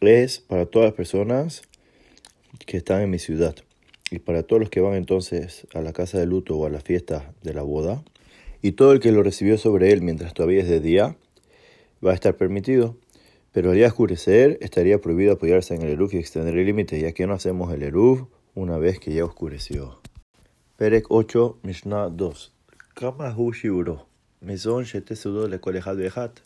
es para todas las personas que están en mi ciudad. Y para todos los que van entonces a la casa de luto o a la fiesta de la boda. Y todo el que lo recibió sobre él mientras todavía es de día va a estar permitido. Pero al día oscurecer estaría prohibido apoyarse en el Eruf y extender el límite ya que no hacemos el Eruf una vez que ya oscureció. Perek 8 Mishnah 2 Kama hu Mizon shete sudo le kol echad ve'echat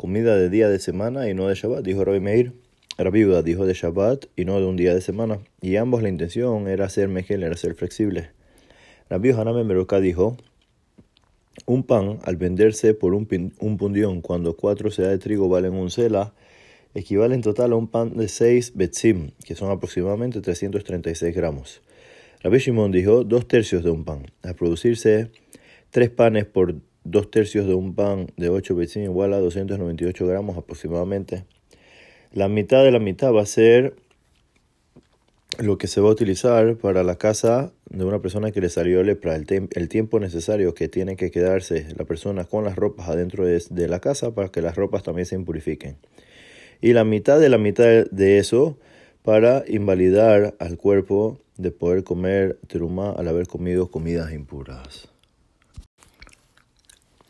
comida de día de semana y no de Shabbat, dijo Rabbi Meir. Rabbi Uda dijo de Shabbat y no de un día de semana. Y ambos la intención era ser mejel, era ser flexible. Rabbi Hanan Meroka dijo, un pan al venderse por un, un pundión cuando cuatro sedas de trigo valen un sela, equivale en total a un pan de seis betzim, que son aproximadamente 336 gramos. Rabbi Shimon dijo dos tercios de un pan. Al producirse tres panes por dos tercios de un pan de 8 vecinos igual a 298 gramos aproximadamente. La mitad de la mitad va a ser lo que se va a utilizar para la casa de una persona que le salió lepra, el, el tiempo necesario que tiene que quedarse la persona con las ropas adentro de, de, la casa para que las ropas también se impurifiquen. Y la mitad de la mitad de eso para invalidar al cuerpo de poder comer teruma al haber comido comidas impuras.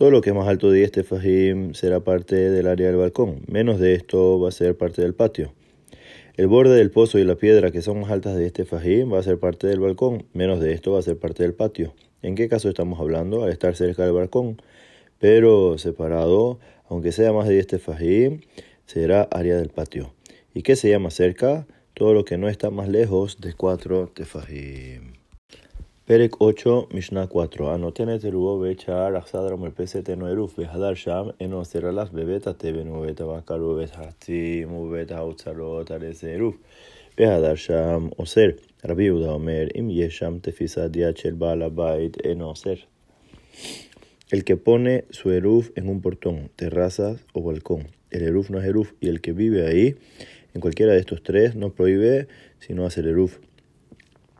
Todo lo que más alto de 10 tefajim será parte del área del balcón. Menos de esto va a ser parte del patio. El borde del pozo y la piedra que son más altas de este fajín va a ser parte del balcón. Menos de esto va a ser parte del patio. ¿En qué caso estamos hablando? Al estar cerca del balcón. Pero separado, aunque sea más de 10 tefajim, será área del patio. ¿Y qué se llama cerca? Todo lo que no está más lejos de 4 tefajim. פרק 8, משנה 4. הנותן את עירובו בעת שער, אכסדרה מרפסת אינו עירוב, והדר שם אינו אוסר עליו בבית התבן ובבית הבקר ובבית החצים ובבית האוצרות על איזה עירוב. והדר שם אוסר. רבי יהודה אומר, אם יש שם תפיסת יד של בעל הבית, אינו אוסר. El que pone su eruf en un portón, terrazas o balcón. El eruf no es eruf y el que vive ahí, en cualquiera de estos tres, no prohíbe sino hacer eruf.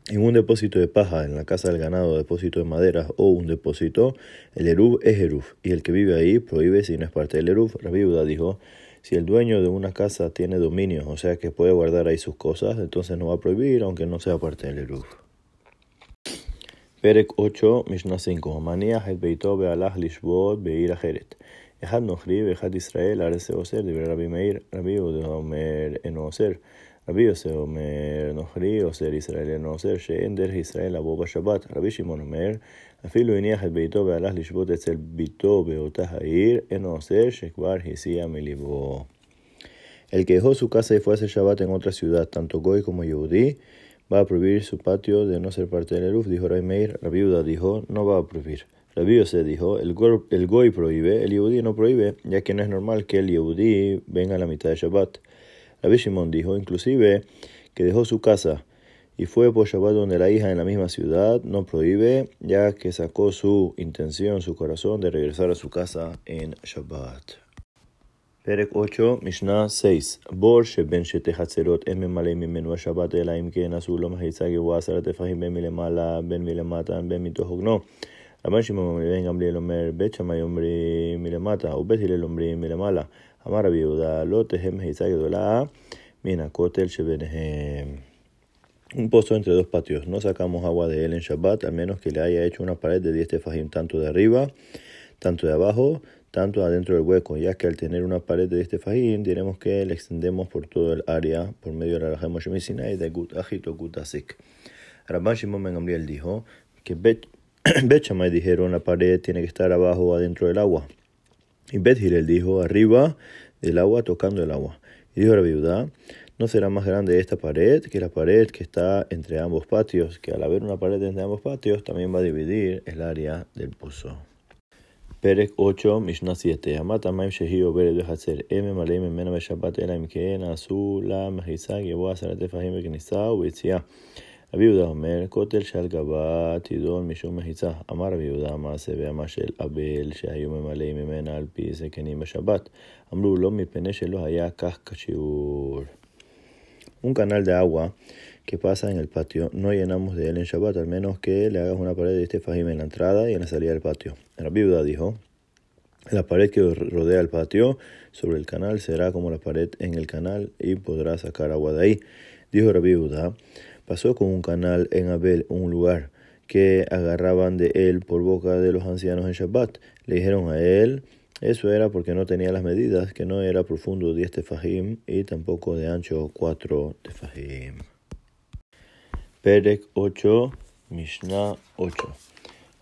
En un depósito de paja, en la casa del ganado, depósito de maderas o un depósito, el eruf es eruf, y el que vive ahí prohíbe si no es parte del eruf. La viuda dijo, si el dueño de una casa tiene dominios, o sea que puede guardar ahí sus cosas, entonces no va a prohibir aunque no sea parte del eruf. Perek 8, Mishnah 5. Manía el beito be'alach lishbot be'ir ajeret. Ejad nochri be'ejad Israel arese oser, de Rabbi Meir, Rabbi Omer en oser. אוסר. רבי יוסף אומר, נוכרי אוסר ישראל אינו אוסר, שאין דרך ישראל לבוא בשבת. רבי שמעון אומר, אפילו הניח את ביתו והלך לשבות אצל ביתו באותה העיר, אינו אוסר, שכבר הסיע מליבו. El que dejó su casa y fue a hacer Shabbat en otra ciudad, tanto Goy como Yehudí, va a prohibir su patio de no ser parte del Eruf, dijo Ray Meir. La viuda dijo, no va a prohibir. La se dijo, el, el Goy prohíbe, el Yehudí no prohíbe, ya que no es normal que el Yehudí venga a la mitad de Shabbat. Rabbi Shimon dijo inclusive que dejó su casa y fue por Shabbat donde la hija en la misma ciudad no prohíbe, ya que sacó su intención, su corazón de regresar a su casa en Shabbat. פרק 8, משנה 6 בור שבין שתי חצרות אין ממלא ממנו השבת אלא אם כן עשו לו מחיצה גבוהה עשרה טפחים בין מלמעלה בין מלמטה בין מתוך הוגנו. רבן שמעון בן גמליאל אומר בית שמאי אומרים מלמטה ובית הלל אומרים מלמעלה. אמר רבי יהודה לא תהא מחיצה גדולה מן הכותל שביניהם. Un pozo entre dos patios. No sacamos agua de él en Shabbat, al menos que le haya hecho una pared de 10 tefajim, tanto de arriba, tanto de abajo, tanto adentro del hueco, ya que al tener una pared de este fajín, diremos que le extendemos por todo el área por medio de la Raja y de Gut Ajit o Gut Asik. Rabban Shimon Ben Gamliel dijo que Bet, Bet dijeron la pared tiene que estar abajo o adentro del agua. Y Bet Hillel dijo, arriba del agua, tocando el agua. Y dijo la viuda, no será más grande esta pared que la pared que está entre ambos patios, que al haber una pared entre ambos patios también va a dividir el área del pozo. Perec 8, Mishnah 7. Amata Maim Shehi Obered Behatzer. M. Em, Maleim em, em, Mena Beshabat Elaim Keen Azul La Mejizá Geboa Sarat Fahim Bekenizá Ubetzia. רבי יהודה אומר, כותל שעל גבה תידון משום מחיצה. אמר רבי יהודה, מעשה ואמה של אבל שהיו ממלאים ממנה על פי זקנים בשבת. אמרו לא מפני שלא היה כך כשיעור. Un canal de agua que pasa en el patio, no llenamos de él en Shabbat, al menos que le hagas una pared de este fajim en la entrada y en la salida del patio. La viuda dijo, la pared que rodea el patio sobre el canal será como la pared en el canal y podrá sacar agua de ahí. Dijo la viuda, Pasó con un canal en Abel, un lugar que agarraban de él por boca de los ancianos en Shabbat. Le dijeron a él, eso era porque no tenía las medidas, que no era profundo 10 tefajim y tampoco de ancho 4 tefajim. Perec 8, Mishnah 8.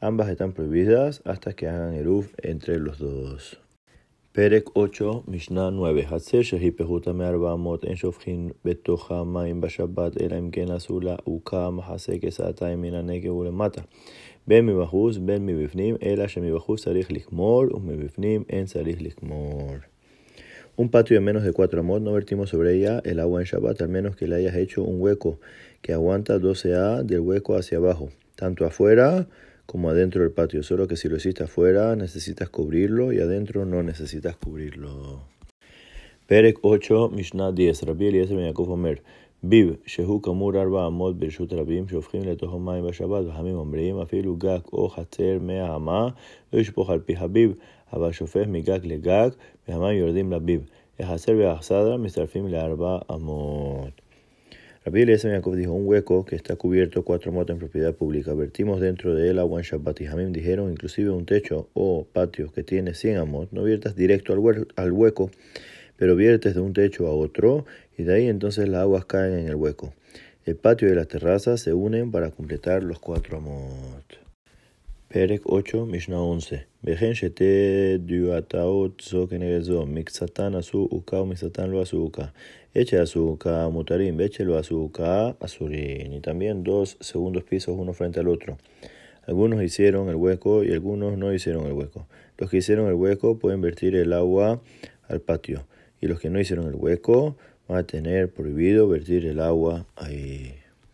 Ambas están prohibidas hasta que hagan eruf entre los dos. Perek 8, Mishnah 9. Hatzer shehi pehuta me'arba amot en shofchin betocha ma'im bashabat ela im ken asula uka mahase kesata min הנגב ולמטה. בין מבחוץ בין מבפנים, אלא שמבחוץ צריך likmor ומבפנים אין צריך likmor. Un patio de menos de 4 amot no vertimos sobre ella el agua en Shabbat, al menos que le hayas hecho un hueco que aguanta 12A del hueco hacia abajo, tanto afuera como como adentro del patio, solo que si lo hiciste afuera necesitas cubrirlo y adentro no necesitas cubrirlo. Perek 8, Mishnah 10, Rabbi Eliezer Ben Yaakov Omer, Biv, Shehu Kamur Arba Amot Birshut Rabim, Shofrim Letojo Maim Bashabat, Bahamim Ombreim, Afilu Gak O Hatzer Mea Hama, Ushpoch Al Pihabib, Abba Shofef Migak Legak, Behamam Yordim Labib, Ehazer Beahsadra, Mistarfim Learba Amot. Rabbi Eliezer Jacob dijo, un hueco que está cubierto cuatro motos en propiedad pública. Vertimos dentro de él agua en Shabbat y Hamim dijeron, inclusive un techo o patio que tiene 100 amot, no viertas directo al hueco, pero viertes de un techo a otro y de ahí entonces las aguas caen en el hueco. El patio y las terrazas se unen para completar los cuatro amot. Perek 8, Mishnah 11. וכן שתי דיואטאות זו כנגד זו, מקצתן עשו עוקה ומקצתן לא עשו עוקה. עת שעשו עוקה מותרים, ועת שלא עשו עוקה אסורים. Y también dos segundos pisos uno frente al otro. Algunos hicieron el hueco y algunos no hicieron el hueco. Los que hicieron el hueco pueden vertir el agua al patio y los que no hicieron el hueco van a tener prohibido vertir el agua ahí.